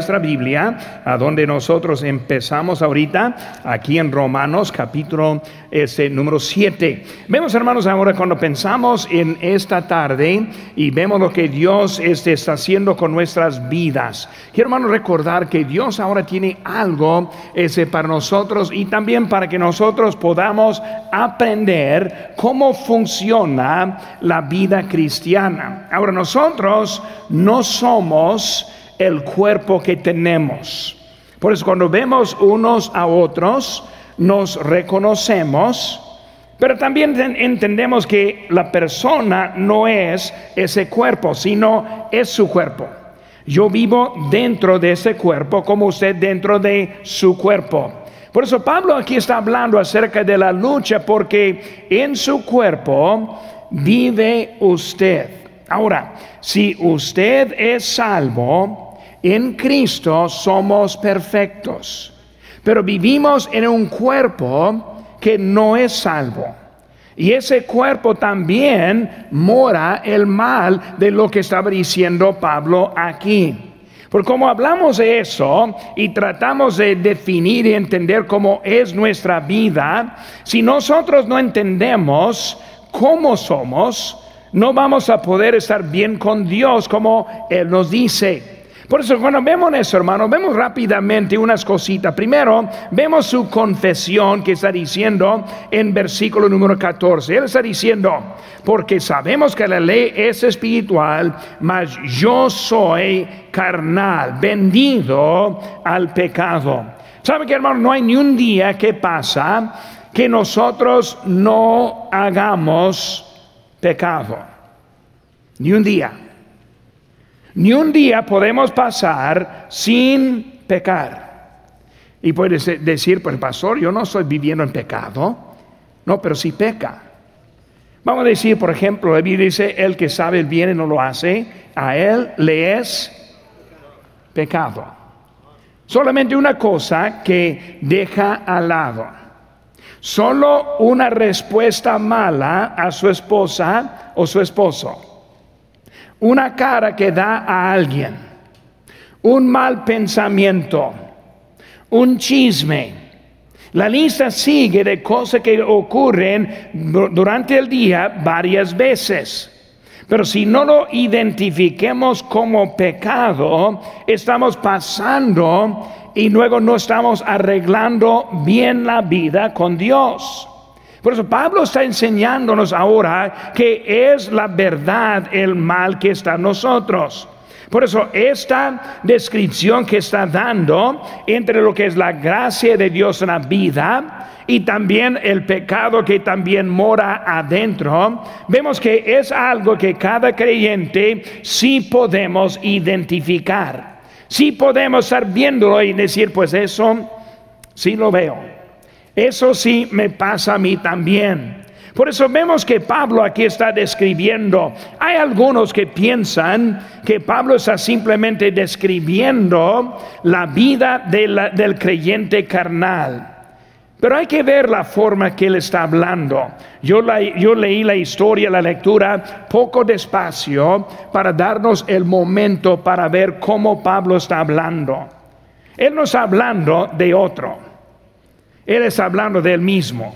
nuestra Biblia, a donde nosotros empezamos ahorita, aquí en Romanos capítulo este, número 7. Vemos, hermanos, ahora cuando pensamos en esta tarde y vemos lo que Dios este, está haciendo con nuestras vidas. Quiero, hermanos, recordar que Dios ahora tiene algo ese, para nosotros y también para que nosotros podamos aprender cómo funciona la vida cristiana. Ahora, nosotros no somos el cuerpo que tenemos. Por eso cuando vemos unos a otros, nos reconocemos, pero también entendemos que la persona no es ese cuerpo, sino es su cuerpo. Yo vivo dentro de ese cuerpo como usted dentro de su cuerpo. Por eso Pablo aquí está hablando acerca de la lucha porque en su cuerpo vive usted. Ahora, si usted es salvo, en Cristo somos perfectos, pero vivimos en un cuerpo que no es salvo. Y ese cuerpo también mora el mal de lo que estaba diciendo Pablo aquí. Por como hablamos de eso y tratamos de definir y entender cómo es nuestra vida, si nosotros no entendemos cómo somos, no vamos a poder estar bien con Dios como Él nos dice. Por eso cuando vemos eso, hermano, vemos rápidamente unas cositas. Primero, vemos su confesión que está diciendo en versículo número 14. Él está diciendo, porque sabemos que la ley es espiritual, mas yo soy carnal, vendido al pecado. ¿Sabe que, hermano? No hay ni un día que pasa que nosotros no hagamos pecado. Ni un día. Ni un día podemos pasar sin pecar. Y puedes decir, pues pastor, yo no estoy viviendo en pecado. No, pero sí peca. Vamos a decir, por ejemplo, la Biblia dice, el que sabe el bien y no lo hace, a él le es pecado. Solamente una cosa que deja al lado. Solo una respuesta mala a su esposa o su esposo una cara que da a alguien, un mal pensamiento, un chisme. La lista sigue de cosas que ocurren durante el día varias veces. Pero si no lo identifiquemos como pecado, estamos pasando y luego no estamos arreglando bien la vida con Dios. Por eso Pablo está enseñándonos ahora que es la verdad el mal que está en nosotros. Por eso esta descripción que está dando entre lo que es la gracia de Dios en la vida y también el pecado que también mora adentro, vemos que es algo que cada creyente sí podemos identificar. Sí podemos estar viéndolo y decir, pues eso sí lo veo. Eso sí me pasa a mí también. Por eso vemos que Pablo aquí está describiendo. Hay algunos que piensan que Pablo está simplemente describiendo la vida del creyente carnal. Pero hay que ver la forma que él está hablando. Yo, yo, leí la historia, la lectura poco despacio para darnos el momento para ver cómo Pablo está hablando. Él no está hablando de otro. Él está hablando de él mismo.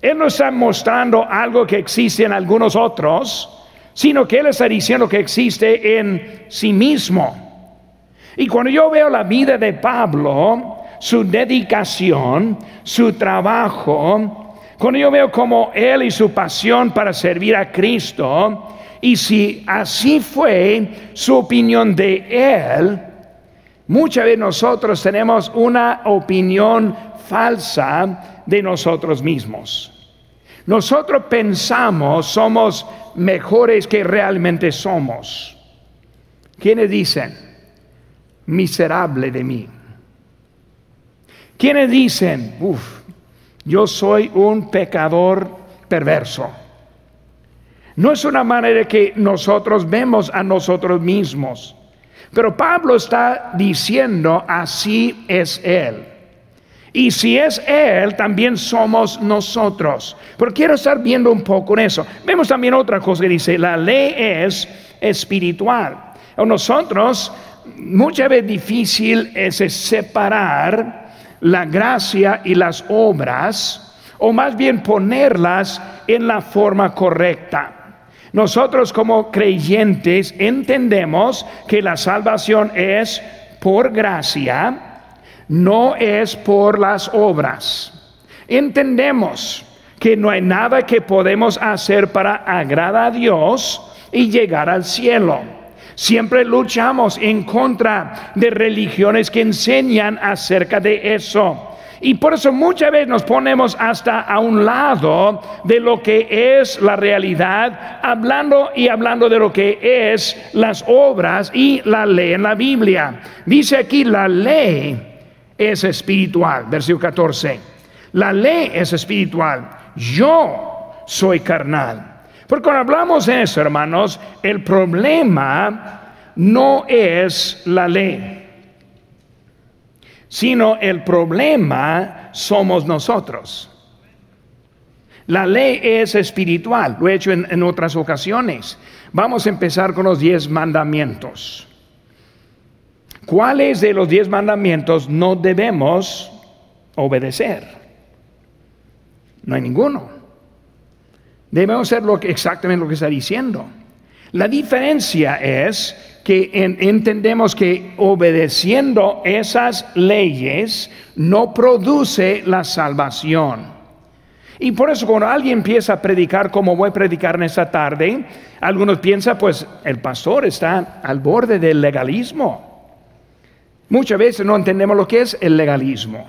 Él no está mostrando algo que existe en algunos otros, sino que Él está diciendo que existe en sí mismo. Y cuando yo veo la vida de Pablo, su dedicación, su trabajo, cuando yo veo como Él y su pasión para servir a Cristo, y si así fue su opinión de Él, muchas veces nosotros tenemos una opinión falsa de nosotros mismos. Nosotros pensamos somos mejores que realmente somos. ¿Quiénes dicen? Miserable de mí. ¿Quiénes dicen? Uf, yo soy un pecador perverso. No es una manera que nosotros vemos a nosotros mismos. Pero Pablo está diciendo, así es Él. Y si es Él, también somos nosotros. Pero quiero estar viendo un poco en eso. Vemos también otra cosa que dice, la ley es espiritual. Nosotros muchas veces difícil es separar la gracia y las obras, o más bien ponerlas en la forma correcta. Nosotros como creyentes entendemos que la salvación es por gracia, no es por las obras. Entendemos que no hay nada que podemos hacer para agradar a Dios y llegar al cielo. Siempre luchamos en contra de religiones que enseñan acerca de eso. Y por eso muchas veces nos ponemos hasta a un lado de lo que es la realidad, hablando y hablando de lo que es las obras y la ley en la Biblia. Dice aquí, la ley es espiritual, versículo 14. La ley es espiritual, yo soy carnal. Porque cuando hablamos de eso, hermanos, el problema no es la ley sino el problema somos nosotros. La ley es espiritual, lo he hecho en, otras ocasiones. Vamos a empezar con los diez mandamientos. ¿Cuáles de los diez mandamientos no debemos obedecer? No hay ninguno. Debemos hacer exactamente lo que está diciendo. La diferencia es que entendemos que obedeciendo esas leyes no produce la salvación. Y por eso cuando alguien empieza a predicar como voy a predicar en esta tarde, algunos piensan pues el pastor está al borde del legalismo. Muchas veces no entendemos lo que es el legalismo.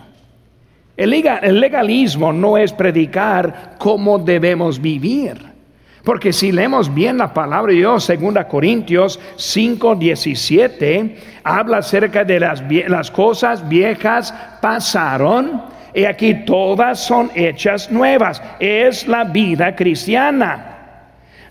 El legalismo no es predicar cómo debemos vivir. Porque si leemos bien la palabra de Dios, 2 Corintios 5, 17, habla acerca de las, las cosas viejas pasaron y aquí todas son hechas nuevas. Es la vida cristiana.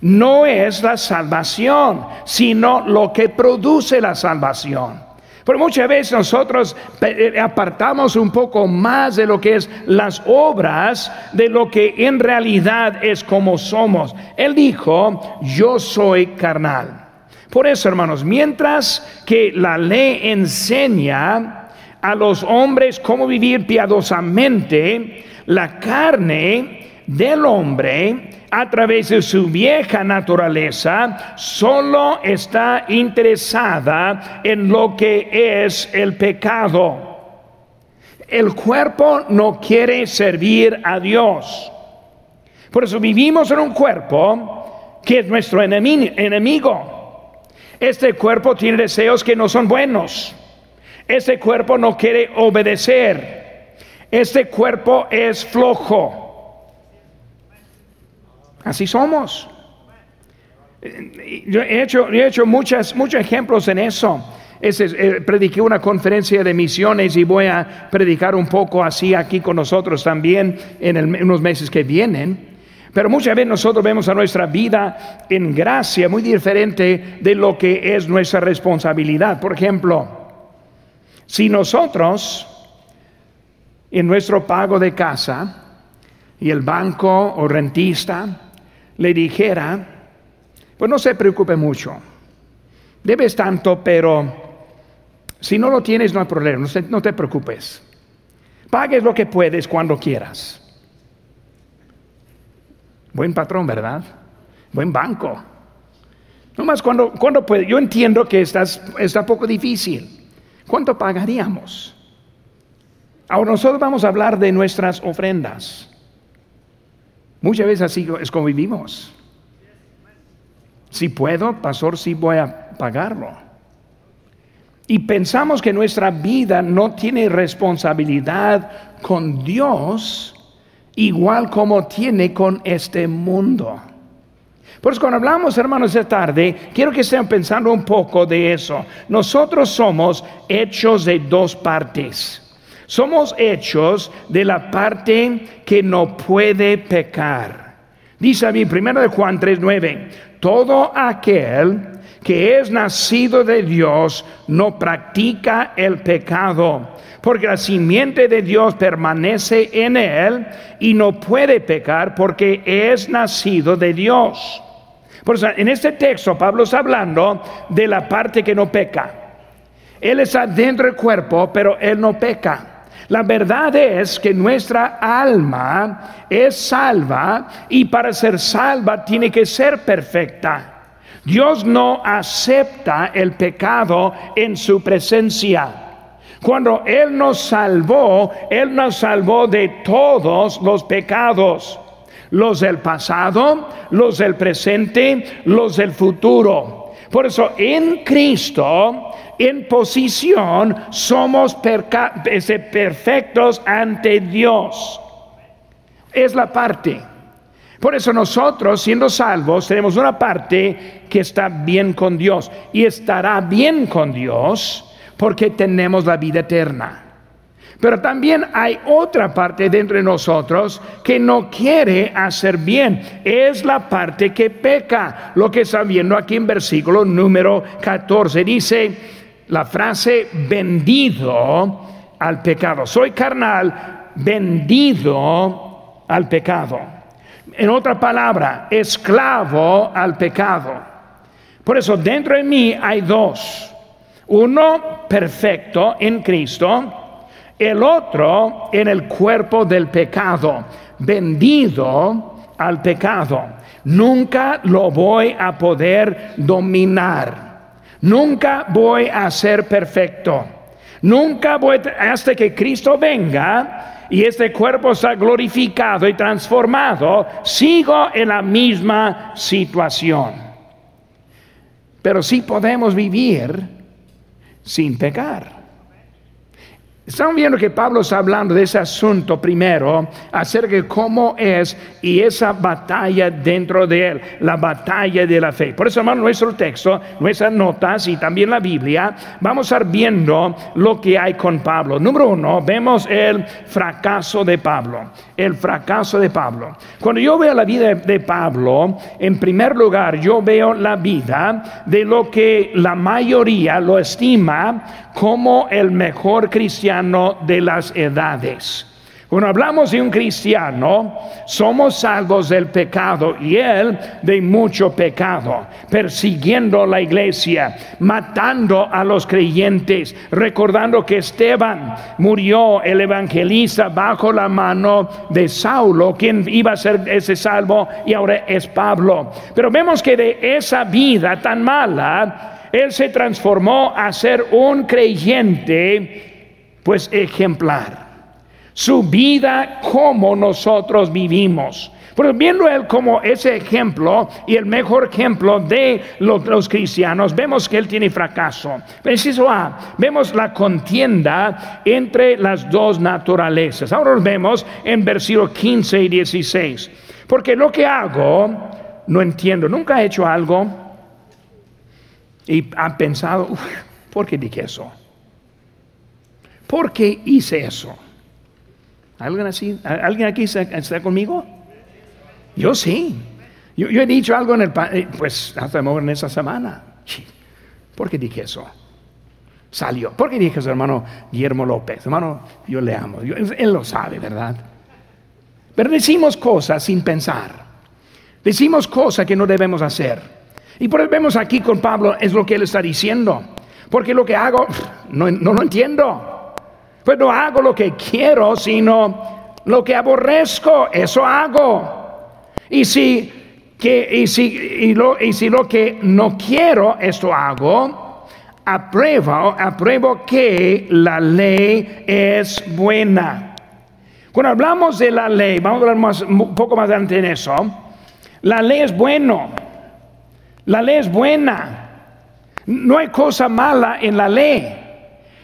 No es la salvación, sino lo que produce la salvación. Pero muchas veces nosotros eh, apartamos un poco más de lo que es las obras de lo que en realidad es como somos. Él dijo, yo soy carnal. Por eso, hermanos, mientras que la ley enseña a los hombres cómo vivir piadosamente, la carne del hombre a través de su vieja naturaleza, solo está interesada en lo que es el pecado. El cuerpo no quiere servir a Dios. Por eso vivimos en un cuerpo que es nuestro enemigo. Este cuerpo tiene deseos que no son buenos. Este cuerpo no quiere obedecer. Este cuerpo es flojo. Así somos. Yo he hecho, he hecho muchos ejemplos en eso. Eh, prediqué una conferencia de misiones y voy a predicar un poco así aquí con nosotros también en, unos meses que vienen. Pero muchas veces nosotros vemos a nuestra vida en gracia muy diferente de lo que es nuestra responsabilidad. Por ejemplo, si nosotros en nuestro pago de casa y el banco o rentista le dijera, pues no se preocupe mucho, debes tanto, pero si no lo tienes no hay problema, no te, preocupes. Pagues lo que puedes cuando quieras. Buen patrón, ¿verdad? Buen banco. Nomás cuando, cuando puede. Yo entiendo que estás, está poco difícil. ¿Cuánto pagaríamos? Ahora nosotros vamos a hablar de nuestras ofrendas. Muchas veces así es como vivimos. Si puedo, pastor, sí voy a pagarlo. Y pensamos que nuestra vida no tiene responsabilidad con Dios igual como tiene con este mundo. Por eso cuando hablamos, hermanos, esta tarde, quiero que estén pensando un poco de eso. Nosotros somos hechos de dos partes. Somos hechos de la parte que no puede pecar. Dice a mí, primero de Juan 3:9, todo aquel que es nacido de Dios no practica el pecado, porque la simiente de Dios permanece en él y no puede pecar porque es nacido de Dios. Por eso, en este texto Pablo está hablando de la parte que no peca. Él está dentro del cuerpo, pero Él no peca. La verdad es que nuestra alma es salva y para ser salva tiene que ser perfecta. Dios no acepta el pecado en su presencia. Cuando Él nos salvó, Él nos salvó de todos los pecados, los del pasado, los del presente, los del futuro. Por eso en Cristo en posición somos perfectos ante Dios. Es la parte. Por eso nosotros, siendo salvos, tenemos una parte que está bien con Dios y estará bien con Dios porque tenemos la vida eterna. Pero también hay otra parte dentro de nosotros que no quiere hacer bien. Es la parte que peca. Lo que está viendo aquí en versículo número 14 dice, la frase vendido al pecado. Soy carnal, vendido al pecado. En otra palabra, esclavo al pecado. Por eso dentro de mí hay dos. Uno perfecto en Cristo, el otro en el cuerpo del pecado, vendido al pecado. Nunca lo voy a poder dominar. Nunca voy a ser perfecto. Nunca voy hasta que Cristo venga y este cuerpo está glorificado y transformado, sigo en la misma situación. Pero sí podemos vivir sin pecar. Estamos viendo que Pablo está hablando de ese asunto primero, acerca de cómo es y esa batalla dentro de él, la batalla de la fe. Por eso, hermano, nuestro texto, nuestras notas y también la Biblia, vamos a estar viendo lo que hay con Pablo. Número uno, vemos el fracaso de Pablo, el fracaso de Pablo. Cuando yo veo la vida de Pablo, en primer lugar, yo veo la vida de lo que la mayoría lo estima como el mejor cristiano de las edades. Cuando hablamos de un cristiano, somos salvos del pecado y él de mucho pecado, persiguiendo la iglesia, matando a los creyentes, recordando que Esteban murió, el evangelista, bajo la mano de Saulo, quien iba a ser ese salvo y ahora es Pablo. Pero vemos que de esa vida tan mala, él se transformó a ser un creyente, pues ejemplar. Su vida como nosotros vivimos. Pero viendo él como ese ejemplo y el mejor ejemplo de los, cristianos, vemos que él tiene fracaso. Preciso A, vemos la contienda entre las dos naturalezas. Ahora lo vemos en versículos 15 y 16. Porque lo que hago, no entiendo, nunca he hecho algo y han pensado, ¿por qué dije eso? ¿Por qué hice eso? ¿Alguien, así, ¿alguien aquí está, conmigo? Yo sí. Yo, he dicho algo en el, eh, pues hasta en esa semana. ¿Por qué dije eso? Salió. ¿Por qué dije eso, hermano Guillermo López? Hermano, yo le amo. él lo sabe, ¿verdad? Pero decimos cosas sin pensar. Decimos cosas que no debemos hacer. Y por eso vemos aquí con Pablo, es lo que él está diciendo. Porque lo que hago, no, no lo entiendo. Pues no hago lo que quiero, sino lo que aborrezco, eso hago. Y si, que, y si, y lo, y si lo que no quiero, esto hago, apruebo, apruebo que la ley es buena. Cuando hablamos de la ley, vamos a hablar un poco más adelante en eso, la ley es bueno. La ley es buena. No hay cosa mala en la ley.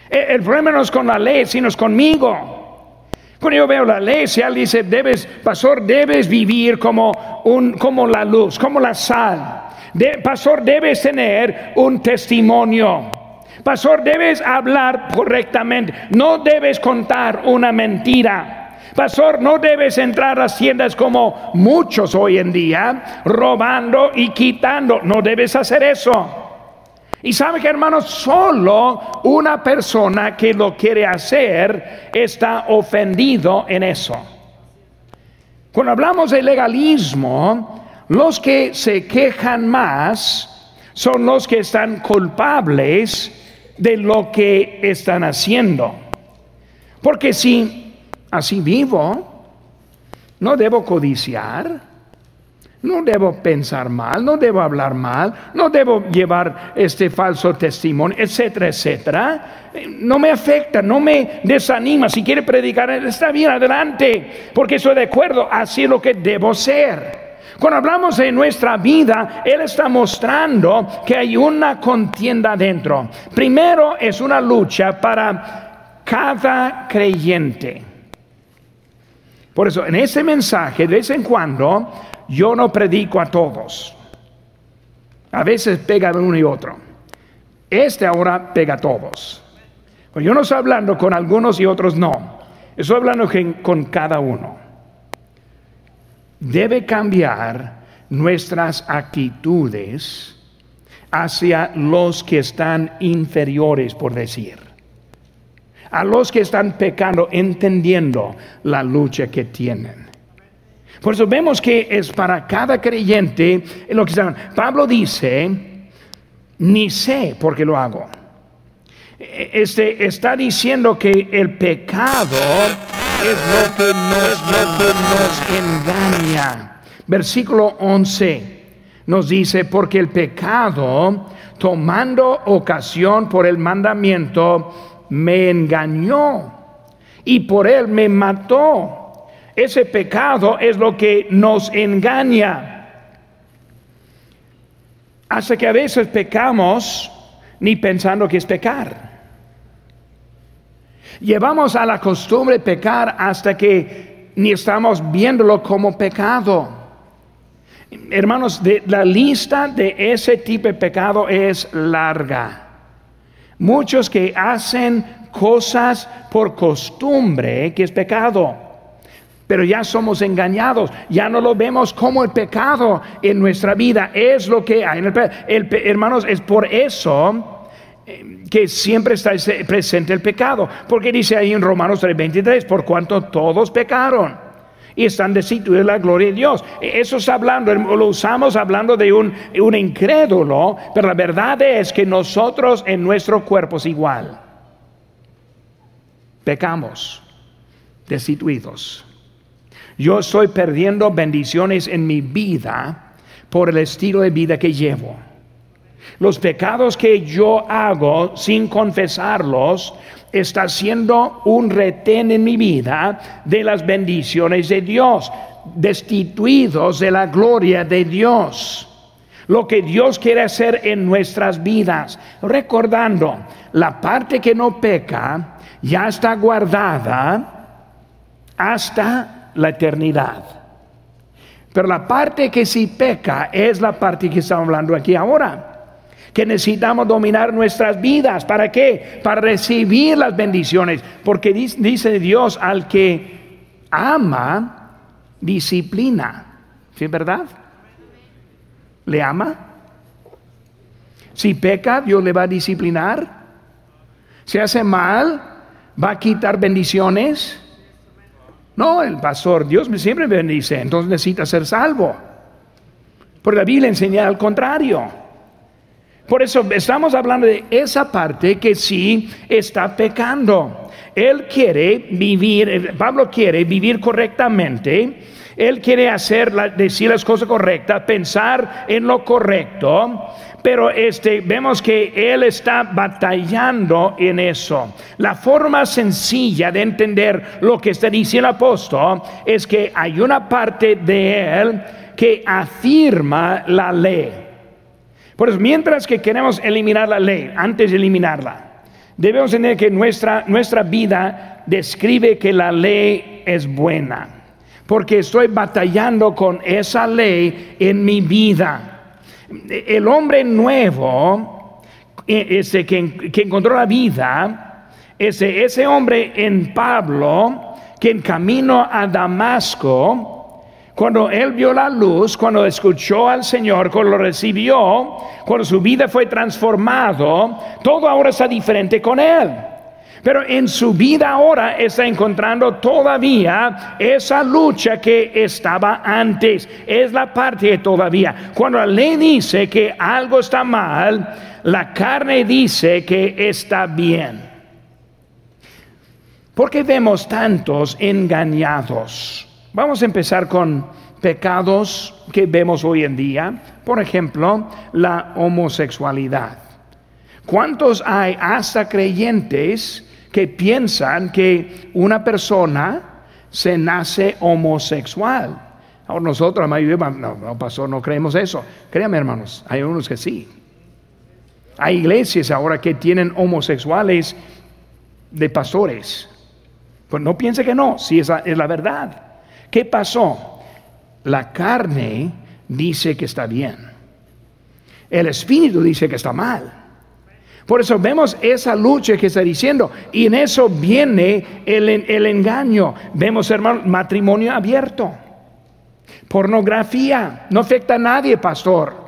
E, el, problema no es con la ley, sino es conmigo. Cuando yo veo la ley, si dice, debes, pastor, debes vivir como, un, como la luz, como la sal. pastor, debes tener un testimonio. Pastor, debes hablar correctamente. No debes contar una mentira. Pastor, no debes entrar a las tiendas como muchos hoy en día, robando y quitando. No debes hacer eso. Y sabe que hermanos, solo una persona que lo quiere hacer está ofendido en eso. Cuando hablamos de legalismo, los que se quejan más son los que están culpables de lo que están haciendo. Porque si así vivo, no debo codiciar, no debo pensar mal, no debo hablar mal, no debo llevar este falso testimonio, etcétera, etcétera. No me afecta, no me desanima. Si quiere predicar, está bien, adelante, porque estoy de acuerdo, así es lo que debo ser. Cuando hablamos de nuestra vida, Él está mostrando que hay una contienda dentro. Primero es una lucha para cada creyente. Por eso, en ese mensaje, de vez en cuando, yo no predico a todos. A veces pega uno y otro. Este ahora pega a todos. Pues yo no estoy hablando con algunos y otros no. Estoy hablando con cada uno. Debe cambiar nuestras actitudes hacia los que están inferiores, por decir. A los que están pecando, entendiendo la lucha que tienen. Por eso vemos que es para cada creyente lo que Pablo dice, ni sé por qué lo hago. Este está diciendo que el pecado es lo que nos, lo que nos engaña. Versículo 11 nos dice, porque el pecado, tomando ocasión por el mandamiento, me engañó y por él me mató. Ese pecado es lo que nos engaña. Hasta que a veces pecamos ni pensando que es pecar. Llevamos a la costumbre pecar hasta que ni estamos viéndolo como pecado. Hermanos, la lista de ese tipo de pecado es larga. Muchos que hacen cosas por costumbre, que es pecado. Pero ya somos engañados, ya no lo vemos como el pecado en nuestra vida, es lo que hay. En el, hermanos, es por eso eh, que siempre está presente el pecado, porque dice ahí en Romanos 3:23, por cuanto todos pecaron y están destituidos de la gloria de Dios. E, eso está hablando, lo usamos hablando de un, un incrédulo, pero la verdad es que nosotros en nuestro cuerpo es igual. Pecamos, destituidos. Yo estoy perdiendo bendiciones en mi vida por el estilo de vida que llevo. Los pecados que yo hago sin confesarlos está siendo un retén en mi vida de las bendiciones de Dios, destituidos de la gloria de Dios. Lo que Dios quiere hacer en nuestras vidas, recordando la parte que no peca ya está guardada hasta la eternidad. Pero la parte que sí peca es la parte que estamos hablando aquí ahora. Que necesitamos dominar nuestras vidas. ¿Para qué? Para recibir las bendiciones. Porque dice Dios al que ama, disciplina. ¿Sí, verdad? ¿Le ama? Si peca, Dios le va a disciplinar. Si hace mal, va a quitar bendiciones. No, el pastor, Dios me siempre bendice, entonces necesita ser salvo. Porque la Biblia enseña al contrario. Por eso estamos hablando de esa parte que sí está pecando. Él quiere vivir, Pablo quiere vivir correctamente. Él quiere hacer, decir las cosas correctas, pensar en lo correcto pero este, vemos que él está batallando en eso. La forma sencilla de entender lo que está diciendo el apóstol es que hay una parte de él que afirma la ley. Por eso, mientras que queremos eliminar la ley, antes de eliminarla, debemos entender que nuestra, nuestra vida describe que la ley es buena. Porque estoy batallando con esa ley en mi vida el hombre nuevo, e, ese que, encontró la vida, ese, ese hombre en Pablo, que en camino a Damasco, cuando él vio la luz, cuando escuchó al Señor, cuando lo recibió, cuando su vida fue transformado, todo ahora está diferente con él. Pero en su vida ahora está encontrando todavía esa lucha que estaba antes. Es la parte de todavía. Cuando la ley dice que algo está mal, la carne dice que está bien. ¿Por qué vemos tantos engañados? Vamos a empezar con pecados que vemos hoy en día. Por ejemplo, la homosexualidad. ¿Cuántos hay hasta creyentes que piensan que una persona se nace homosexual? Ahora nosotros, la mayoría, no, no pasó, no creemos eso. Créanme, hermanos, hay unos que sí. Hay iglesias ahora que tienen homosexuales de pastores. Pues no piense que no, si esa es la verdad. ¿Qué pasó? La carne dice que está bien. El espíritu dice que está mal. Por eso vemos esa lucha que está diciendo. Y en eso viene el, el engaño. Vemos, hermano, matrimonio abierto. Pornografía. No afecta a nadie, pastor.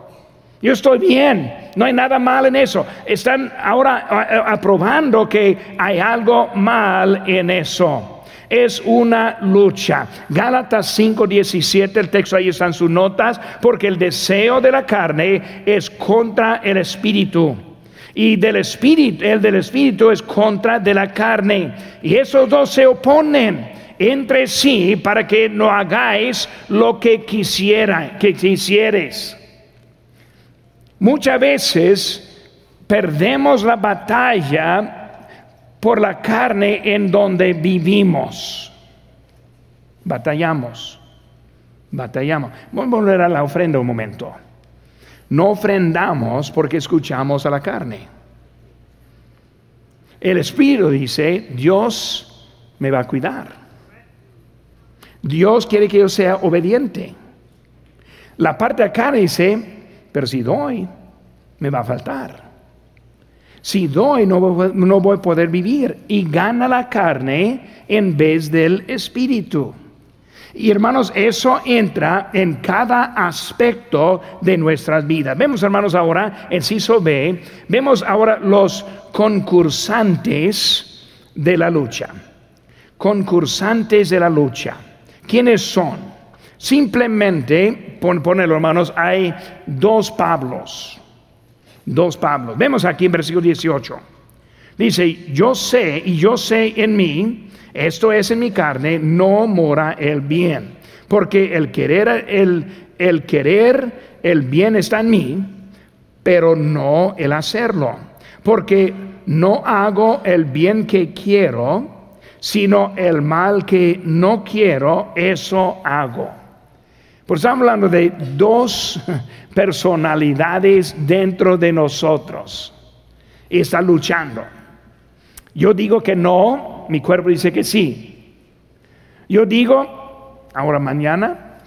Yo estoy bien, no hay nada mal en eso. Están ahora aprobando que hay algo mal en eso. Es una lucha. Gálatas 5:17, el texto ahí están sus notas, porque el deseo de la carne es contra el espíritu. Y del espíritu, el del espíritu es contra de la carne. Y esos dos se oponen entre sí para que no hagáis lo que quisiera, que quisieres. Muchas veces perdemos la batalla por la carne en donde vivimos. Batallamos, batallamos. Vamos a volver a la ofrenda un momento. No ofrendamos porque escuchamos a la carne. El Espíritu dice, Dios me va a cuidar. Dios quiere que yo sea obediente. La parte de acá dice, pero si doy, me va a faltar. Si doy, no, voy a poder vivir. Y gana la carne en vez del espíritu. Y hermanos, eso entra en cada aspecto de nuestras vidas. Vemos, hermanos, ahora en Ciso B, vemos ahora los concursantes de la lucha. Concursantes de la lucha. ¿Quiénes son? Simplemente, pon, ponelo hermanos, hay dos Pablos. Dos Pablos. Vemos aquí en versículo 18. Dice, yo sé y yo sé en mí, esto es en mi carne, no mora el bien. Porque el querer, el, el querer, el bien está en mí, pero no el hacerlo. Porque no hago el bien que quiero, sino el mal que no quiero, eso hago. Pues estamos hablando de dos personalidades dentro de nosotros. Y está luchando. Yo digo que no, mi cuerpo dice que sí. Yo digo, ahora mañana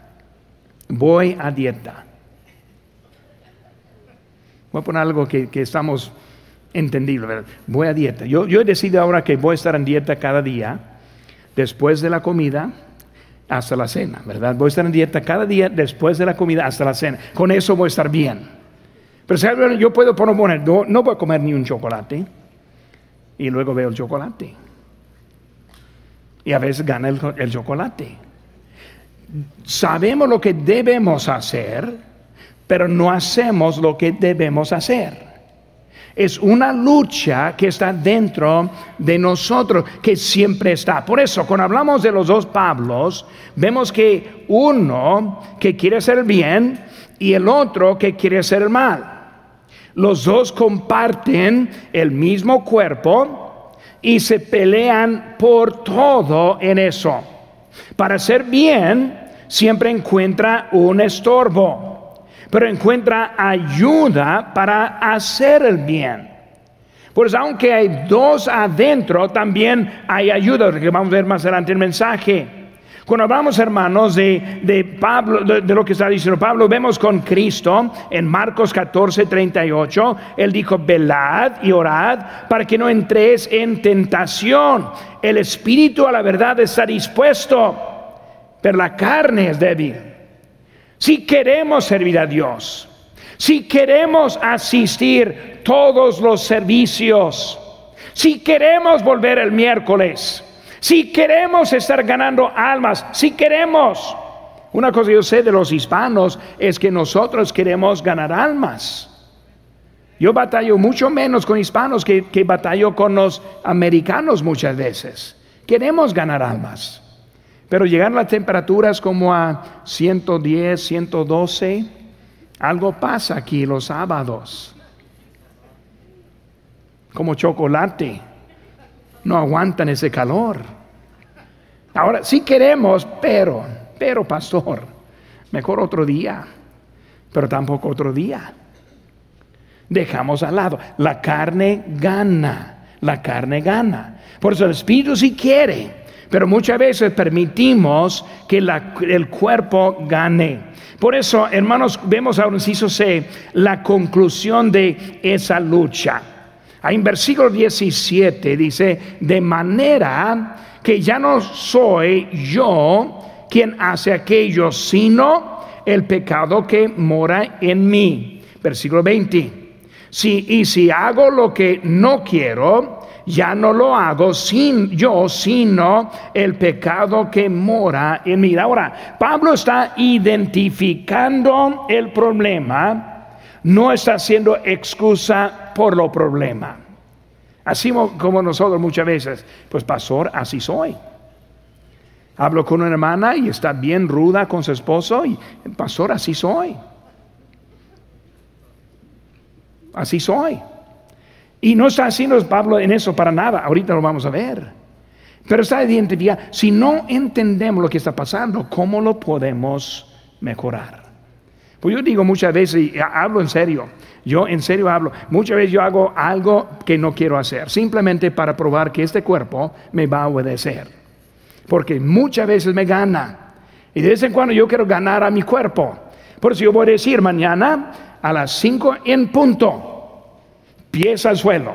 voy a dieta. Voy a poner algo que, estamos entendiendo. Voy a dieta. Yo, yo he decidido ahora que voy a estar en dieta cada día, después de la comida hasta la cena, ¿verdad? Voy a estar en dieta cada día después de la comida hasta la cena. Con eso voy a estar bien. Pero yo puedo poner, no, no voy a comer ni un chocolate y luego veo el chocolate. Y a veces gana el, el chocolate. Sabemos lo que debemos hacer, pero no hacemos lo que debemos hacer. Es una lucha que está dentro de nosotros, que siempre está. Por eso, cuando hablamos de los dos Pablos, vemos que uno que quiere hacer bien y el otro que quiere hacer mal. Los dos comparten el mismo cuerpo y se pelean por todo en eso. Para hacer bien, siempre encuentra un estorbo pero encuentra ayuda para hacer el bien. Pues aunque hay dos adentro, también hay ayuda, que vamos a ver más adelante el mensaje. Cuando hablamos, hermanos, de, Pablo, de, lo que está diciendo Pablo, vemos con Cristo en Marcos 14, 38, él dijo, velad y orad para que no entréis en tentación. El espíritu a la verdad está dispuesto, pero la carne es débil. Si queremos servir a Dios, si queremos asistir todos los servicios, si queremos volver el miércoles, si queremos estar ganando almas, si queremos. Una cosa yo sé de los hispanos es que nosotros queremos ganar almas. Yo batallo mucho menos con hispanos que, que batallo con los americanos muchas veces. Queremos ganar almas. Pero llegar las temperaturas como a 110, 112, algo pasa aquí los sábados. Como chocolate. No aguantan ese calor. Ahora sí queremos, pero, pero pastor, mejor otro día. Pero tampoco otro día dejamos al lado. La carne gana, la carne gana. Por eso el Espíritu sí quiere, pero muchas veces permitimos que el cuerpo gane. Por eso, hermanos, vemos ahora inciso C la conclusión de esa lucha. Ahí en versículo 17 dice, de manera que ya no soy yo quien hace aquello, sino el pecado que mora en mí. Versículo 20. Si, y si hago lo que no quiero, ya no lo hago sin yo, sino el pecado que mora en mí. Ahora, Pablo está identificando el problema, no está haciendo excusa por lo problema. Así como nosotros muchas veces, pues pastor, así soy. Hablo con una hermana y está bien ruda con su esposo y pastor, así soy. Así soy. Y no está haciendo Pablo en eso para nada. Ahorita lo vamos a ver. Pero está identificado. Si no entendemos lo que está pasando, ¿cómo lo podemos mejorar? Pues yo digo muchas veces, y hablo en serio, yo en serio hablo, muchas veces yo hago algo que no quiero hacer, simplemente para probar que este cuerpo me va a obedecer. Porque muchas veces me gana. Y de vez en cuando yo quiero ganar a mi cuerpo. Por eso yo voy a decir mañana, a las 5 en punto, pies al suelo.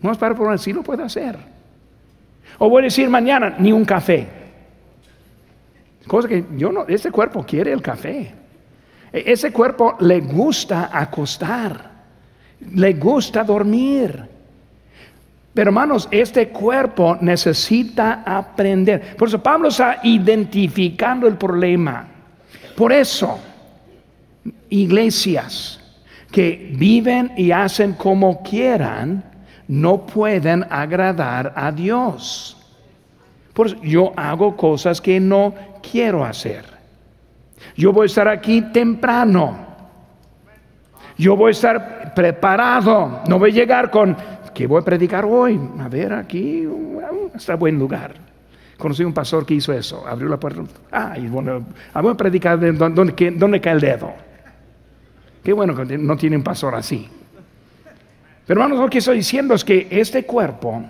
No es para por sí lo puede hacer. O voy a decir mañana, ni un café. Cosa que yo no, ese cuerpo quiere el café. E, ese cuerpo le gusta acostar, le gusta dormir. Pero hermanos, este cuerpo necesita aprender. Por eso Pablo está identificando el problema. Por eso, iglesias que viven y hacen como quieran, no pueden agradar a Dios. Por eso yo hago cosas que no quiero hacer. Yo voy a estar aquí temprano. Yo voy a estar preparado. No voy a llegar con, ¿qué voy a predicar hoy? A ver, aquí está buen lugar. Conocí un pastor que hizo eso. Abrió la puerta. Ah, y bueno, voy a predicar de donde, donde cae el dedo. Qué bueno que no tiene un pastor así. Pero hermanos, lo que estoy diciendo es que este cuerpo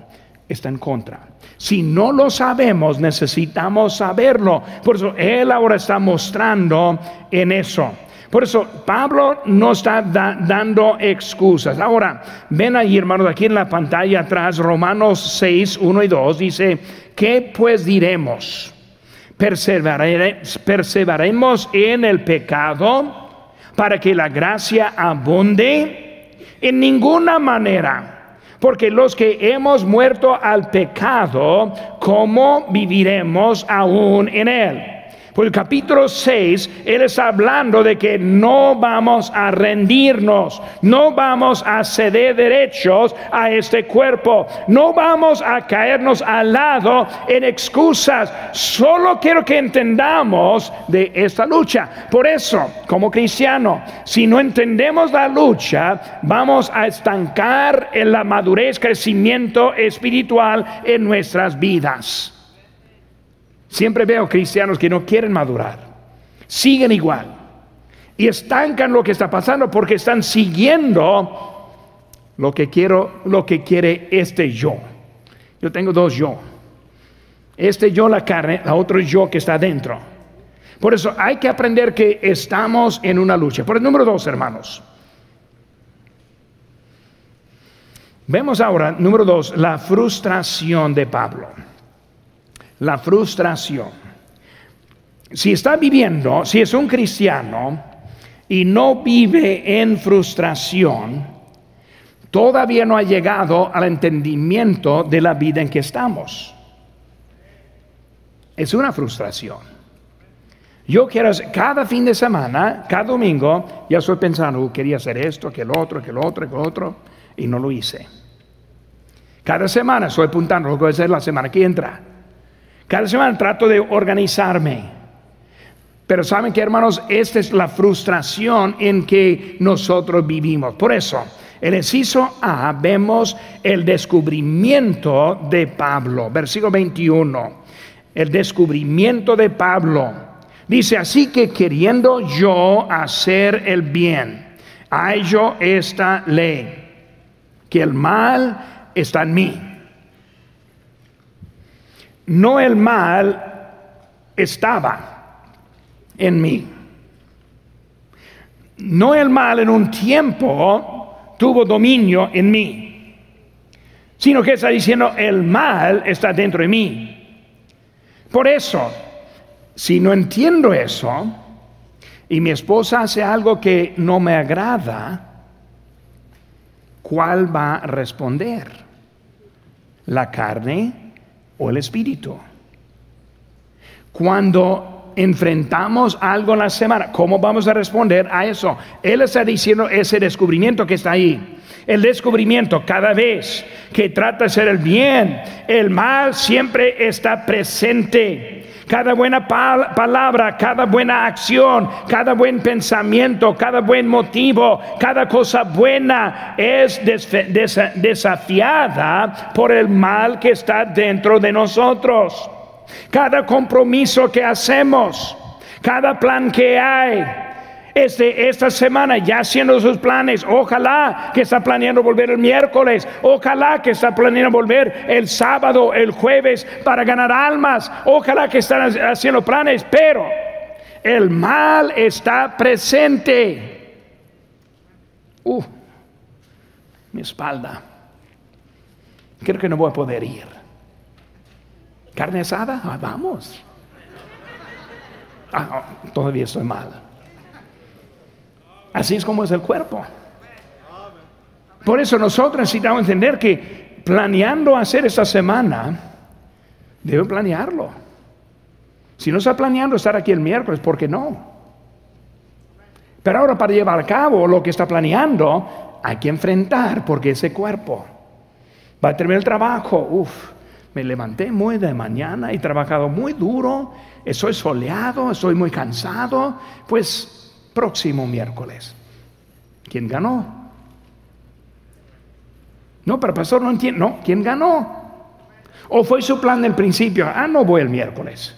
está en contra. Si no lo sabemos, necesitamos saberlo. Por eso Él ahora está mostrando en eso. Por eso Pablo no está dando excusas. Ahora, ven ahí, hermanos, aquí en la pantalla atrás, Romanos 6, 1 y 2, dice, ¿qué pues diremos? ¿Perseveraremos en el pecado? Para que la gracia abunde? En ninguna manera. Porque los que hemos muerto al pecado, ¿cómo viviremos aún en él? Por el capítulo 6, Él está hablando de que no vamos a rendirnos, no vamos a ceder derechos a este cuerpo, no vamos a caernos al lado en excusas. Solo quiero que entendamos de esta lucha. Por eso, como cristiano, si no entendemos la lucha, vamos a estancar en la madurez, crecimiento espiritual en nuestras vidas. Siempre veo cristianos que no quieren madurar, siguen igual y estancan lo que está pasando porque están siguiendo lo que quiero, lo que quiere este yo. Yo tengo dos yo. Este yo la carne, la otro yo que está dentro. Por eso hay que aprender que estamos en una lucha. Por el número dos, hermanos. Vemos ahora, número dos, la frustración de Pablo la frustración. Si está viviendo, si es un cristiano y no vive en frustración, todavía no ha llegado al entendimiento de la vida en que estamos. Es una frustración. Yo quiero, cada fin de semana, cada domingo, ya estoy pensando, uh, quería hacer esto, que el otro, que el otro, que otro, y no lo hice. Cada semana estoy apuntando lo que voy a hacer la semana que entra. Cada semana trato de organizarme. Pero saben que hermanos, esta es la frustración en que nosotros vivimos. Por eso, el inciso A vemos el descubrimiento de Pablo, versículo 21. El descubrimiento de Pablo. Dice, así que queriendo yo hacer el bien, yo esta ley, que el mal está en mí. No el mal estaba en mí. No el mal en un tiempo tuvo dominio en mí, sino que está diciendo el mal está dentro de mí. Por eso, si no entiendo eso y mi esposa hace algo que no me agrada, ¿cuál va a responder? ¿La carne o el espíritu? Cuando enfrentamos algo en la semana, ¿cómo vamos a responder a eso? Él está diciendo ese descubrimiento que está ahí. El descubrimiento cada vez que trata de hacer el bien, el mal siempre está presente cada buena palabra, cada buena acción, cada buen pensamiento, cada buen motivo, cada cosa buena es desafiada por el mal que está dentro de nosotros. Cada compromiso que hacemos, cada plan que hay, este, esta semana ya haciendo sus planes. Ojalá que está planeando volver el miércoles. Ojalá que está planeando volver el sábado, el jueves para ganar almas. Ojalá que están haciendo planes, pero el mal está presente. Uh, mi espalda. Creo que no voy a poder ir. Carne asada, ah, vamos. Ah, todavía estoy mal. Así es como es el cuerpo. Por eso nosotros necesitamos entender que planeando hacer esta semana, debe planearlo. Si no está planeando estar aquí el miércoles, ¿por qué no? Pero ahora para llevar a cabo lo que está planeando, hay que enfrentar porque ese cuerpo va a terminar el trabajo. Uf, me levanté muy de mañana he trabajado muy duro, estoy soleado, estoy muy cansado, pues próximo miércoles. ¿Quién ganó? No, pero pastor no entiende. No, ¿quién ganó? ¿O fue su plan del principio? Ah, no voy el miércoles.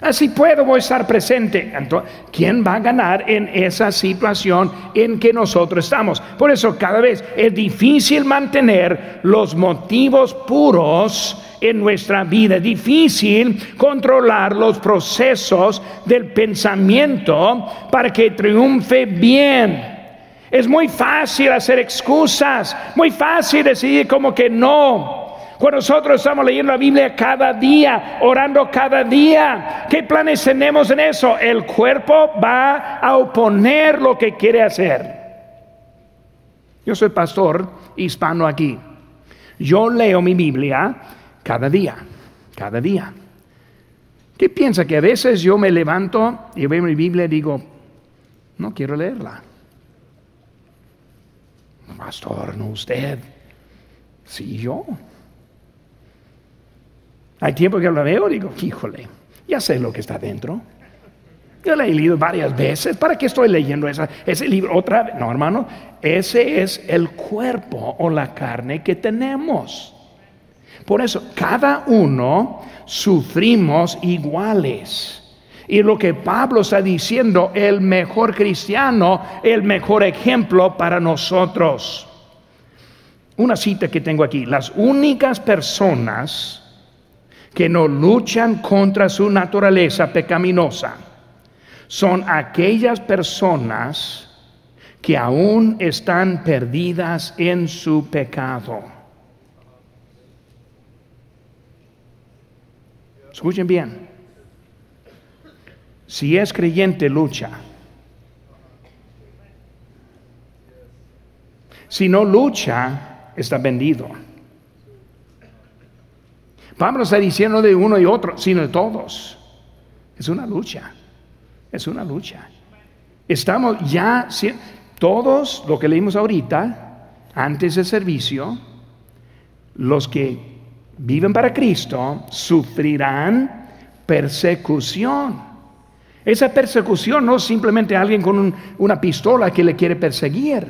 Así puedo, voy a estar presente. Entonces, ¿quién va a ganar en esa situación en que nosotros estamos? Por eso cada vez es difícil mantener los motivos puros en nuestra vida. Es difícil controlar los procesos del pensamiento para que triunfe bien. Es muy fácil hacer excusas, muy fácil decidir como que no. Cuando nosotros estamos leyendo la Biblia cada día, orando cada día, ¿qué planes tenemos en eso? El cuerpo va a oponer lo que quiere hacer. Yo soy pastor hispano aquí. Yo leo mi Biblia cada día, cada día. ¿Qué piensa? Que a veces yo me levanto y veo mi Biblia y digo, no quiero leerla. Pastor, no usted. Sí, yo. Hay tiempo que lo veo y digo, híjole, ya sé lo que está dentro. Yo lo he leído varias veces. ¿Para qué estoy leyendo esa, ese libro otra vez? No, hermano, ese es el cuerpo o la carne que tenemos. Por eso, cada uno sufrimos iguales. Y lo que Pablo está diciendo, el mejor cristiano, el mejor ejemplo para nosotros. Una cita que tengo aquí, las únicas personas que no luchan contra su naturaleza pecaminosa son aquellas personas que aún están perdidas en su pecado. Escuchen bien. Si es creyente, lucha. si no lucha, está vendido. Pablo está diciendo de uno y otro, sino de todos. Es una lucha, es una lucha. Estamos ya, todos, lo que leímos ahorita, antes del servicio, los que viven para Cristo sufrirán persecución. Esa persecución no es simplemente alguien con una pistola que le quiere perseguir,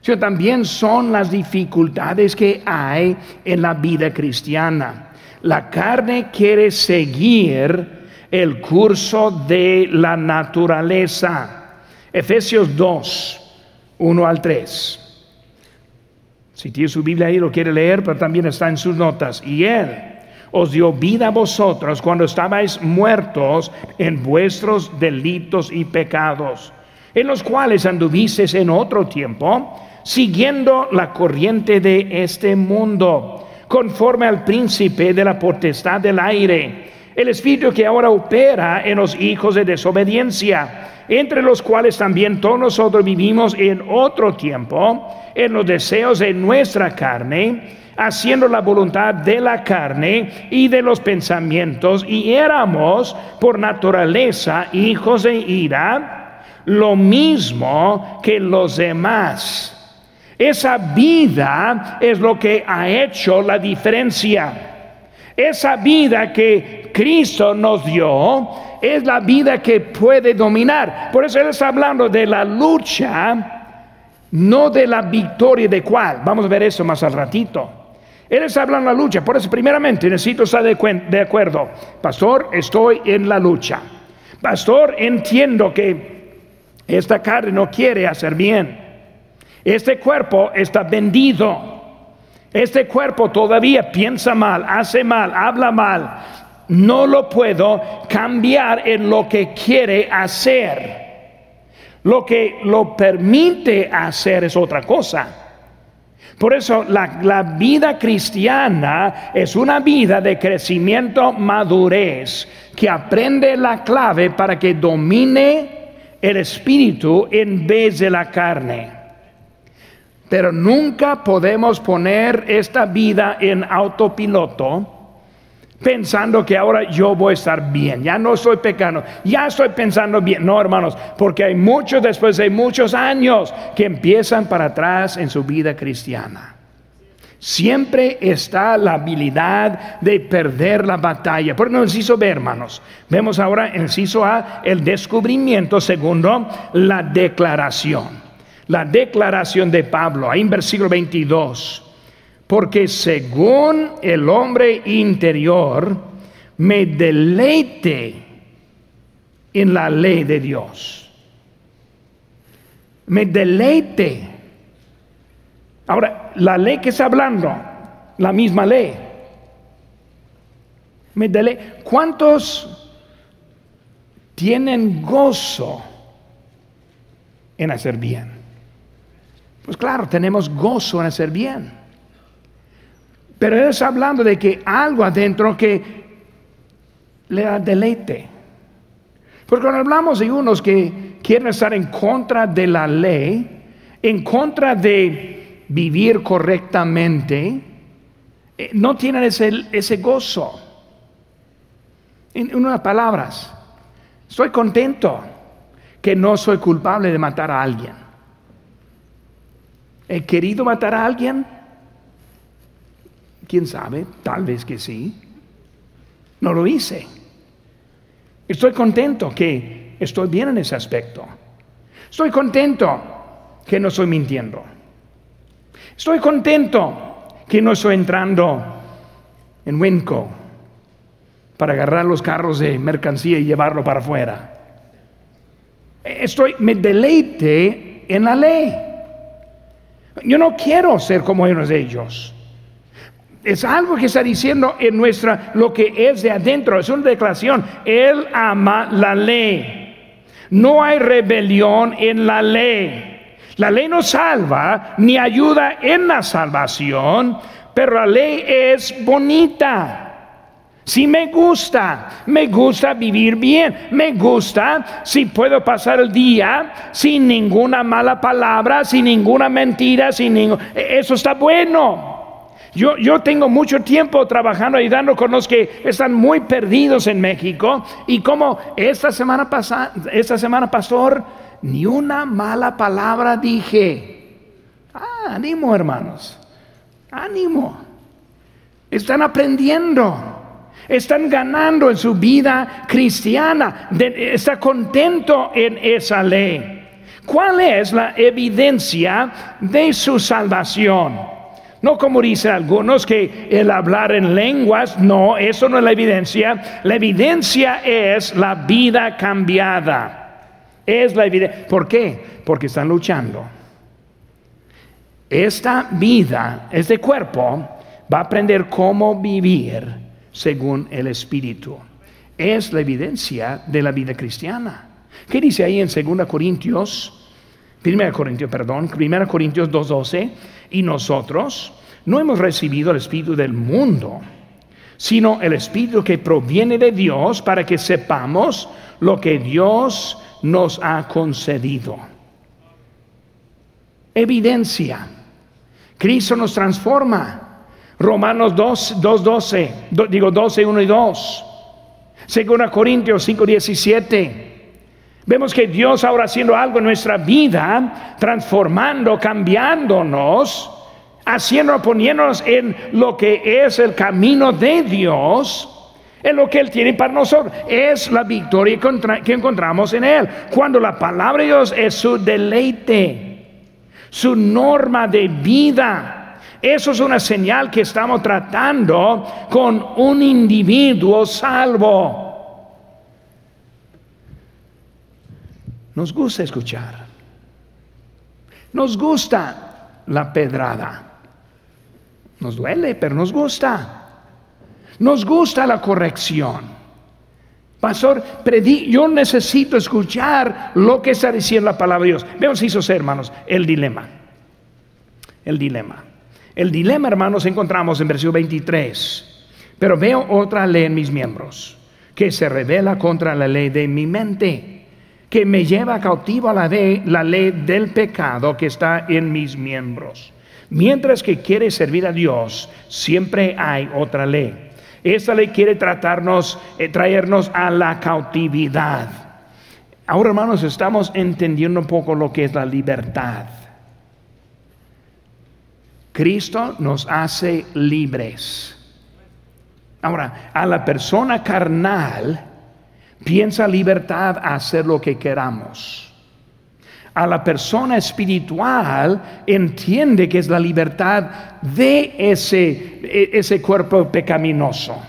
sino también son las dificultades que hay en la vida cristiana. La carne quiere seguir el curso de la naturaleza. Efesios 2, 1 al 3. Si tiene su Biblia ahí, lo quiere leer, pero también está en sus notas. Y Él os dio vida a vosotros cuando estabais muertos en vuestros delitos y pecados, en los cuales anduvisteis en otro tiempo, siguiendo la corriente de este mundo, conforme al príncipe de la potestad del aire, el espíritu que ahora opera en los hijos de desobediencia entre los cuales también todos nosotros vivimos en otro tiempo, en los deseos de nuestra carne, haciendo la voluntad de la carne y de los pensamientos, y éramos por naturaleza hijos de ira, lo mismo que los demás. Esa vida es lo que ha hecho la diferencia. Esa vida que Cristo nos dio es la vida que puede dominar. Por eso Él está hablando de la lucha, no de la victoria de cuál. Vamos a ver eso más al ratito. Él está hablando de la lucha. Por eso, primeramente, necesito estar de, de acuerdo. Pastor, estoy en la lucha. Pastor, entiendo que esta carne no quiere hacer bien. Este cuerpo está vendido. Este cuerpo todavía piensa mal, hace mal, habla mal no lo puedo cambiar en lo que quiere hacer. Lo que lo permite hacer es otra cosa. Por eso la, vida cristiana es una vida de crecimiento madurez que aprende la clave para que domine el espíritu en vez de la carne. Pero nunca podemos poner esta vida en autopiloto pensando que ahora yo voy a estar bien, ya no estoy pecando, ya estoy pensando bien. No, hermanos, porque hay muchos después de muchos años que empiezan para atrás en su vida cristiana. Siempre está la habilidad de perder la batalla. Por no inciso B, hermanos. Vemos ahora en inciso A el descubrimiento. Segundo, la declaración. La declaración de Pablo, ahí en versículo 22 porque según el hombre interior me deleite en la ley de Dios. Me deleite. Ahora, la ley que está hablando, la misma ley. Me deleite. ¿Cuántos tienen gozo en hacer bien? Pues claro, tenemos gozo en hacer bien. Pero él está hablando de que algo adentro que le da deleite. Porque cuando hablamos de unos que quieren estar en contra de la ley, en contra de vivir correctamente, eh, no tienen ese, ese gozo. En unas palabras, estoy contento que no soy culpable de matar a alguien. ¿He querido matar a alguien? ¿Quién sabe? Tal vez que sí. No lo hice. Estoy contento que estoy bien en ese aspecto. Estoy contento que no estoy mintiendo. Estoy contento que no estoy entrando en Winco para agarrar los carros de mercancía y llevarlo para afuera. Estoy, me deleite en la ley. Yo no quiero ser como uno de ellos es algo que está diciendo en nuestra, lo que es de adentro, es una declaración. Él ama la ley. No hay rebelión en la ley. La ley no salva ni ayuda en la salvación, pero la ley es bonita. Si me gusta, me gusta vivir bien, me gusta si puedo pasar el día sin ninguna mala palabra, sin ninguna mentira, sin ningún... Eso está bueno. Yo, yo, tengo mucho tiempo trabajando, ayudando con los que están muy perdidos en México. Y como esta semana pasada, esta semana, pastor, ni una mala palabra dije. Ah, ánimo, hermanos. Ánimo. Están aprendiendo están ganando en su vida cristiana, está contento en esa ley. ¿Cuál es la evidencia de su salvación? No como dicen algunos que el hablar en lenguas, no, eso no es la evidencia. La evidencia es la vida cambiada. Es la evidencia. ¿Por qué? Porque están luchando. Esta vida, este cuerpo, va a aprender cómo vivir según el Espíritu. Es la evidencia de la vida cristiana. ¿Qué dice ahí en 2 Corintios? 1 Corintios, perdón, 1 Corintios 2.12, y nosotros no hemos recibido el Espíritu del mundo, sino el Espíritu que proviene de Dios para que sepamos lo que Dios nos ha concedido. Evidencia. Cristo nos transforma. Romanos 2, 2 12, digo 12, 1 y 2. Según Corintios 5, 17. Vemos que Dios ahora haciendo algo en nuestra vida, transformando, cambiándonos, haciendo, poniéndonos en lo que es el camino de Dios, en lo que Él tiene para nosotros. Es la victoria que encontramos en Él. Cuando la palabra de Dios es su deleite, su norma de vida eso es una señal que estamos tratando con un individuo salvo. Nos gusta escuchar. Nos gusta la pedrada. Nos duele, pero nos gusta. Nos gusta la corrección. Pastor, yo necesito escuchar lo que está diciendo la palabra de Dios. Veamos, hizo hermanos, el dilema. El dilema. El dilema, hermanos, encontramos en versículo 23. Pero veo otra ley en mis miembros, que se revela contra la ley de mi mente, que me lleva cautivo a la ley, la ley del pecado que está en mis miembros. Mientras que quiere servir a Dios, siempre hay otra ley. Esta ley quiere tratarnos, eh, traernos a la cautividad. Ahora, hermanos, estamos entendiendo un poco lo que es la libertad. Cristo nos hace libres. Ahora, a la persona carnal piensa libertad a hacer lo que queramos. A la persona espiritual entiende que es la libertad de ese, e, ese cuerpo pecaminoso.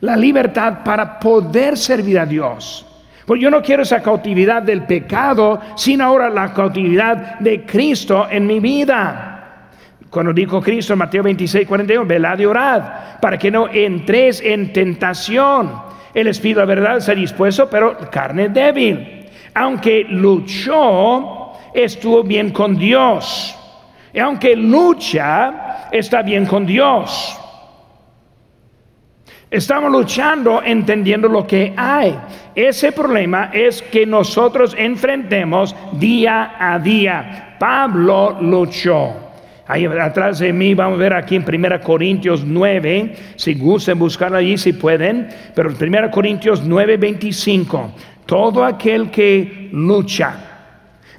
La libertad para poder servir a Dios. Pues yo no quiero esa cautividad del pecado, sino ahora la cautividad de Cristo en mi vida. Cuando dijo Cristo en Mateo 26, 41, velad y orad, para que no entres en tentación. El Espíritu de la verdad está dispuesto, pero carne débil. Aunque luchó, estuvo bien con Dios. Y aunque lucha, está bien con Dios. Estamos luchando entendiendo lo que hay. Ese problema es que nosotros enfrentemos día a día. Pablo luchó. Ahí atrás de mí vamos a ver aquí en 1 Corintios 9, si gusten buscar allí si pueden, pero en 1 Corintios 9, 25, todo aquel que lucha,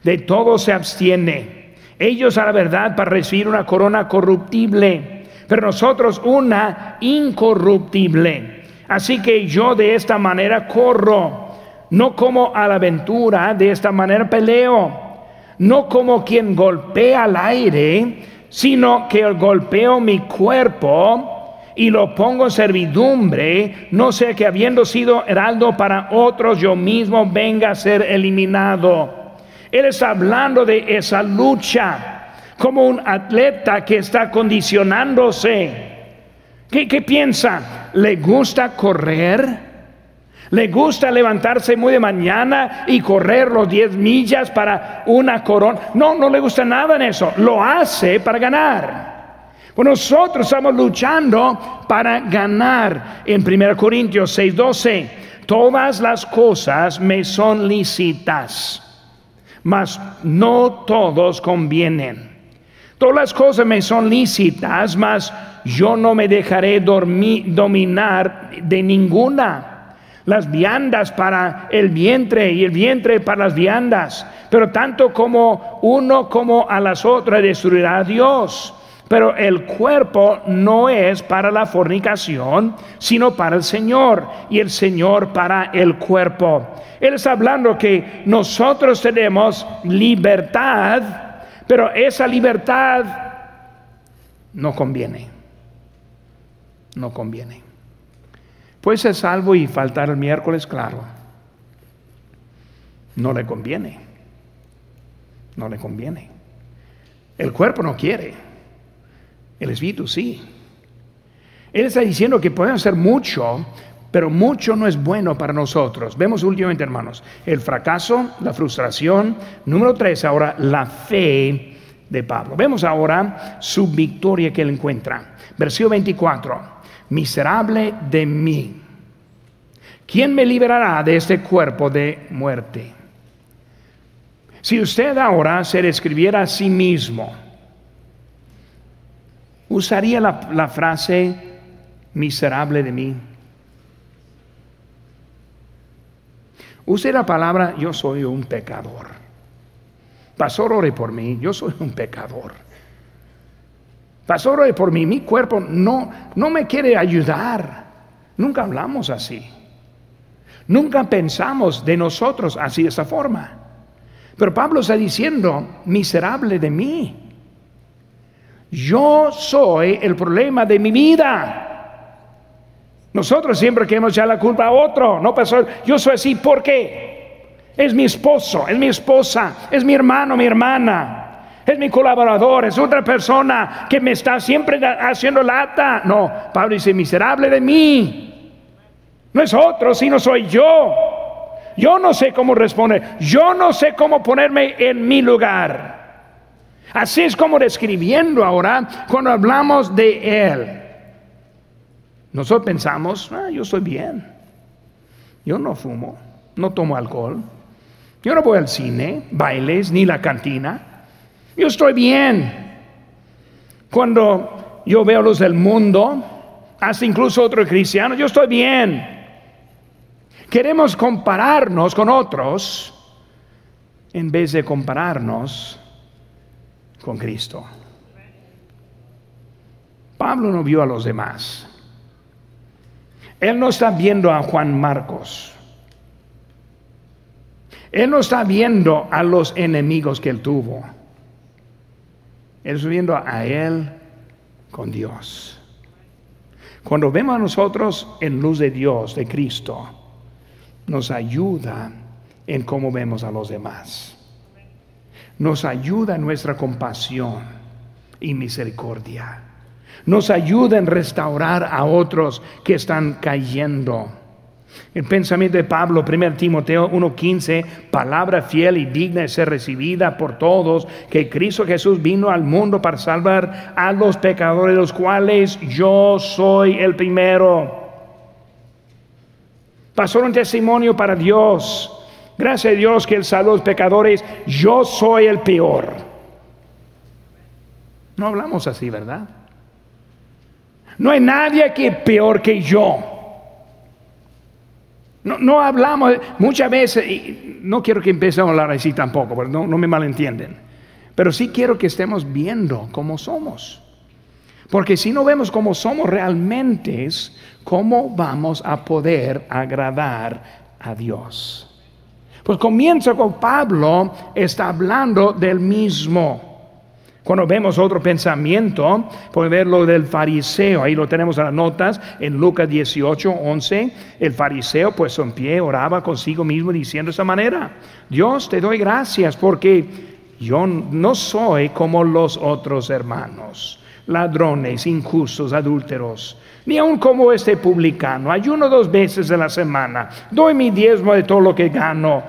de todo se abstiene. Ellos a la verdad para recibir una corona corruptible, pero nosotros una incorruptible. Así que yo de esta manera corro, no como a la aventura, de esta manera peleo, no como quien golpea al aire, sino que golpeo mi cuerpo y lo pongo en servidumbre, no sea que habiendo sido heraldo para otros, yo mismo venga a ser eliminado. Él está hablando de esa lucha como un atleta que está condicionándose. ¿Qué, qué piensa? ¿Le gusta correr? Le gusta levantarse muy de mañana y correr los 10 millas para una corona. No, no le gusta nada en eso. Lo hace para ganar. Pues nosotros estamos luchando para ganar. En 1 Corintios 6:12, todas las cosas me son lícitas, mas no todos convienen. Todas las cosas me son lícitas, mas yo no me dejaré dominar de ninguna. Las viandas para el vientre y el vientre para las viandas, pero tanto como uno como a las otras destruirá a Dios. Pero el cuerpo no es para la fornicación, sino para el Señor y el Señor para el cuerpo. Él está hablando que nosotros tenemos libertad, pero esa libertad no conviene. No conviene. Puede ser salvo y faltar el miércoles, claro. No le conviene. No le conviene. El cuerpo no quiere. El Espíritu sí. Él está diciendo que podemos hacer mucho, pero mucho no es bueno para nosotros. Vemos últimamente, hermanos, el fracaso, la frustración. Número tres, ahora la fe de Pablo. Vemos ahora su victoria que él encuentra. Versículo 24. Miserable de mí. ¿Quién me liberará de este cuerpo de muerte? Si usted ahora se describiera a sí mismo, usaría la, frase miserable de mí. Use la palabra yo soy un pecador. Pastor, ore por mí, yo soy un pecador. Pastor, ore por mí, mi cuerpo no, no me quiere ayudar. Nunca hablamos así. Nunca pensamos de nosotros así de esa forma. Pero Pablo está diciendo, miserable de mí. Yo soy el problema de mi vida. Nosotros siempre queremos echar la culpa a otro. No pasó. Yo soy así. ¿Por qué? Es mi esposo, es mi esposa, es mi hermano, mi hermana, es mi colaborador, es otra persona que me está siempre haciendo lata. No, Pablo dice, miserable de mí. No es otro, sino soy yo. Yo no sé cómo responder. Yo no sé cómo ponerme en mi lugar. Así es como describiendo ahora cuando hablamos de Él. Nosotros pensamos, ah, yo estoy bien. Yo no fumo, no tomo alcohol. Yo no voy al cine, bailes, ni la cantina. Yo estoy bien. Cuando yo veo los del mundo, hasta incluso otros cristianos, yo estoy bien. Queremos compararnos con otros en vez de compararnos con Cristo. Pablo no vio a los demás. Él no está viendo a Juan Marcos. Él no está viendo a los enemigos que él tuvo. Está viendo a él con Dios. Cuando vemos a nosotros en luz de Dios, de Cristo, nos ayuda en cómo vemos a los demás nos ayuda en nuestra compasión y misericordia. Nos ayuda en restaurar a otros que están cayendo. El pensamiento de Pablo, 1 Timoteo 1:15, palabra fiel y digna de ser recibida por todos, que Cristo Jesús vino al mundo para salvar a los pecadores, los cuales yo soy el primero. Pasó un testimonio para Dios Gracias a Dios que Él salvó a los pecadores. Yo soy el peor. No hablamos así, ¿verdad? No hay nadie aquí peor que yo. No, no hablamos, muchas veces, y no quiero que empecemos a hablar así tampoco, no, no me malentienden. Pero sí quiero que estemos viendo cómo somos. Porque si no vemos cómo somos realmente, ¿cómo vamos a poder agradar a Dios? Pues comienza con Pablo, está hablando del mismo. Cuando vemos otro pensamiento, puede ver lo del fariseo, ahí lo tenemos en las notas, en Lucas 18, 11, el fariseo pues en pie oraba consigo mismo diciendo de esa manera, Dios te doy gracias porque yo no soy como los otros hermanos, ladrones, injustos, adúlteros, ni aun como este publicano. Ayuno dos veces en la semana, doy mi diezmo de todo lo que gano.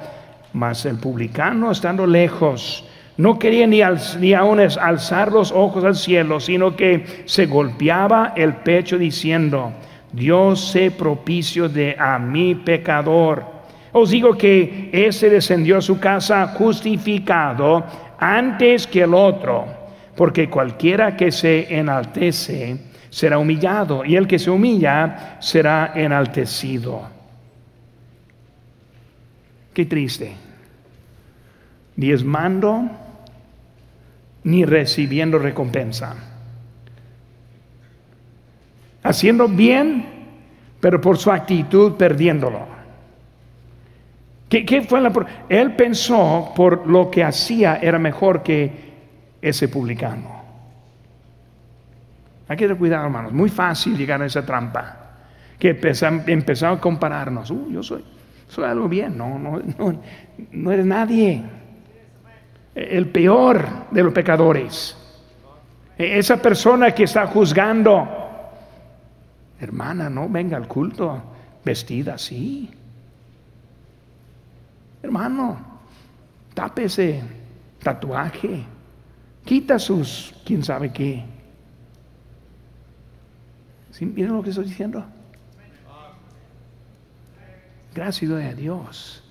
Mas el publicano, estando lejos, no quería ni, ni aún alzar los ojos al cielo, sino que se golpeaba el pecho diciendo, Dios sé propicio de a mi pecador. Os digo que ese descendió a su casa justificado antes que el otro, porque cualquiera que se enaltece será humillado, y el que se humilla será enaltecido. Qué triste. Diezmando ni recibiendo recompensa. Haciendo bien, pero por su actitud perdiéndolo. ¿Qué, fue la, él pensó por lo que hacía era mejor que ese publicano. Hay que tener cuidado, hermanos. Muy fácil llegar a esa trampa. Que empezamos a compararnos. Uh, yo soy, soy algo bien. No, no, no, no eres nadie el peor de los pecadores. E, esa persona que está juzgando, hermana, no venga al culto vestida así. Hermano, tape ese tatuaje, quita sus, quién sabe qué. ¿Miren lo que estoy diciendo? Gracias a Dios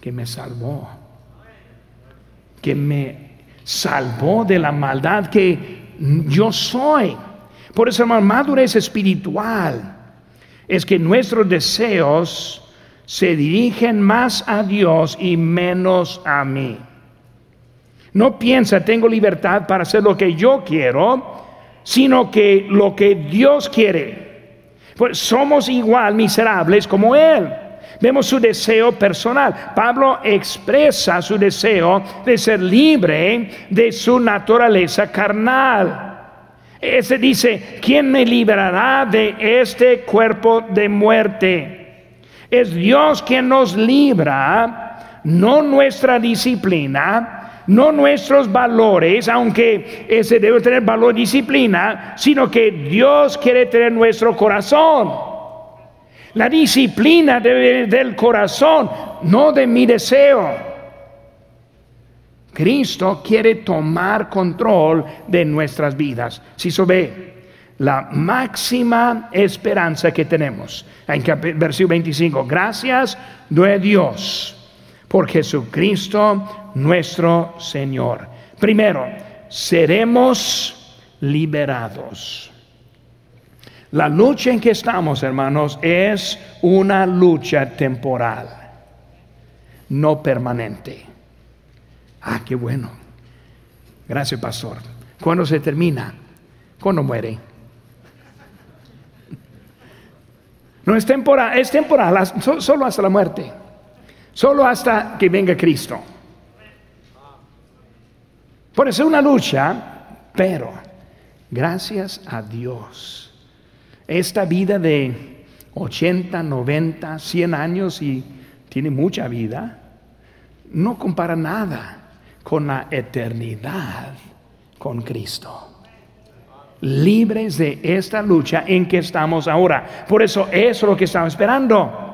que me salvó que me salvó de la maldad que yo soy. Por eso, la madurez espiritual es que nuestros deseos se dirigen más a Dios y menos a mí. No piensa, tengo libertad para hacer lo que yo quiero, sino que lo que Dios quiere. Pues somos igual miserables como Él. Vemos su deseo personal. Pablo expresa su deseo de ser libre de su naturaleza carnal. Ese dice, ¿quién me librará de este cuerpo de muerte? Es Dios quien nos libra, no nuestra disciplina, no nuestros valores, aunque ese debe tener valor disciplina, sino que Dios quiere tener nuestro corazón. La disciplina del corazón, no de mi deseo. Cristo quiere tomar control de nuestras vidas. Si se ve, la máxima esperanza que tenemos. En versículo 25, gracias de Dios por Jesucristo nuestro Señor. Primero, seremos liberados. La lucha en que estamos, hermanos, es una lucha temporal, no permanente. Ah, qué bueno. Gracias, pastor. ¿Cuándo se termina? ¿Cuándo muere? No es temporal, es temporal, solo hasta la muerte, solo hasta que venga Cristo. Por eso es una lucha, pero gracias a Dios esta vida de 80, 90, 100 años y tiene mucha vida, no compara nada con la eternidad con Cristo. Libres de esta lucha en que estamos ahora. Por eso es lo que estamos esperando.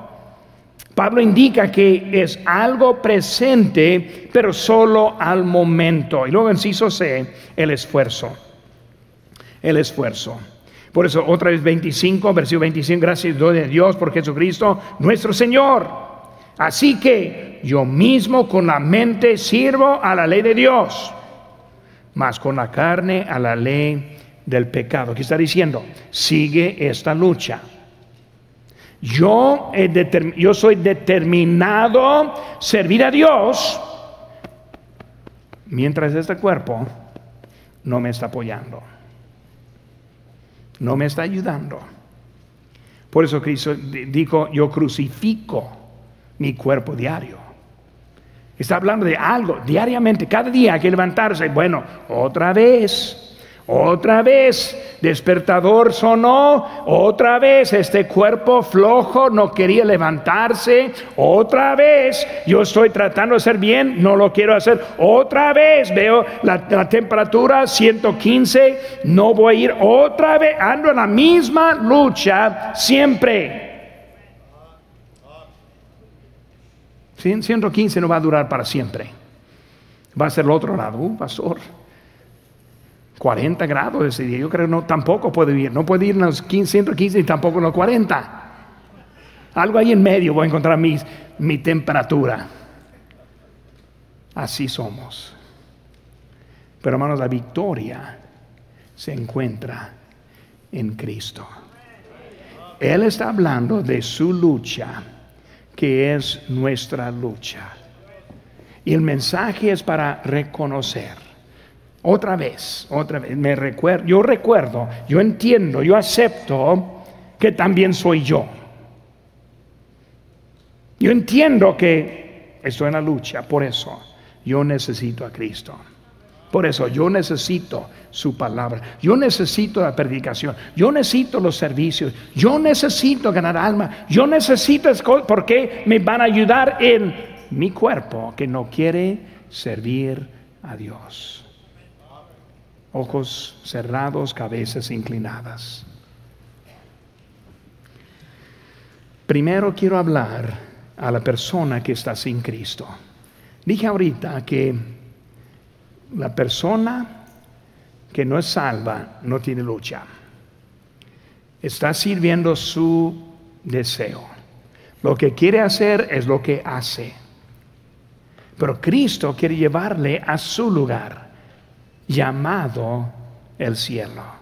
Pablo indica que es algo presente, pero solo al momento. Y luego inciso C, el esfuerzo. El esfuerzo. Por eso, otra vez 25, versículo 25, gracias doy a Dios por Jesucristo, nuestro Señor. Así que yo mismo con la mente sirvo a la ley de Dios, mas con la carne a la ley del pecado. ¿Qué está diciendo? Sigue esta lucha. Yo, yo soy determinado servir a Dios mientras este cuerpo no me está apoyando no me está ayudando. Por eso Cristo dijo, yo crucifico mi cuerpo diario. Está hablando de algo diariamente, cada día hay que levantarse. Bueno, otra vez otra vez, despertador sonó, otra vez este cuerpo flojo no quería levantarse, otra vez yo estoy tratando de hacer bien, no lo quiero hacer, otra vez veo la, temperatura 115, no voy a ir, otra vez ando en la misma lucha siempre. 115 no va a durar para siempre. Va a ser el otro lado, uh, pastor. 40 grados ese día. Yo creo que no, tampoco puede ir. No puede ir en los 15, 115 y tampoco en los 40. Algo ahí en medio voy a encontrar mi, mi temperatura. Así somos. Pero hermanos, la victoria se encuentra en Cristo. Él está hablando de su lucha, que es nuestra lucha. Y el mensaje es para reconocer. Otra vez, otra vez, me recuerdo, yo recuerdo, yo entiendo, yo acepto que también soy yo. Yo entiendo que estoy en la lucha, por eso yo necesito a Cristo. Por eso yo necesito su palabra. Yo necesito la predicación. Yo necesito los servicios. Yo necesito ganar alma. Yo necesito porque me van a ayudar en mi cuerpo que no quiere servir a Dios. Ojos cerrados, cabezas inclinadas. Primero quiero hablar a la persona que está sin Cristo. Dije ahorita que la persona que no es salva no tiene lucha. Está sirviendo su deseo. Lo que quiere hacer es lo que hace. Pero Cristo quiere llevarle a su lugar, llamado el cielo.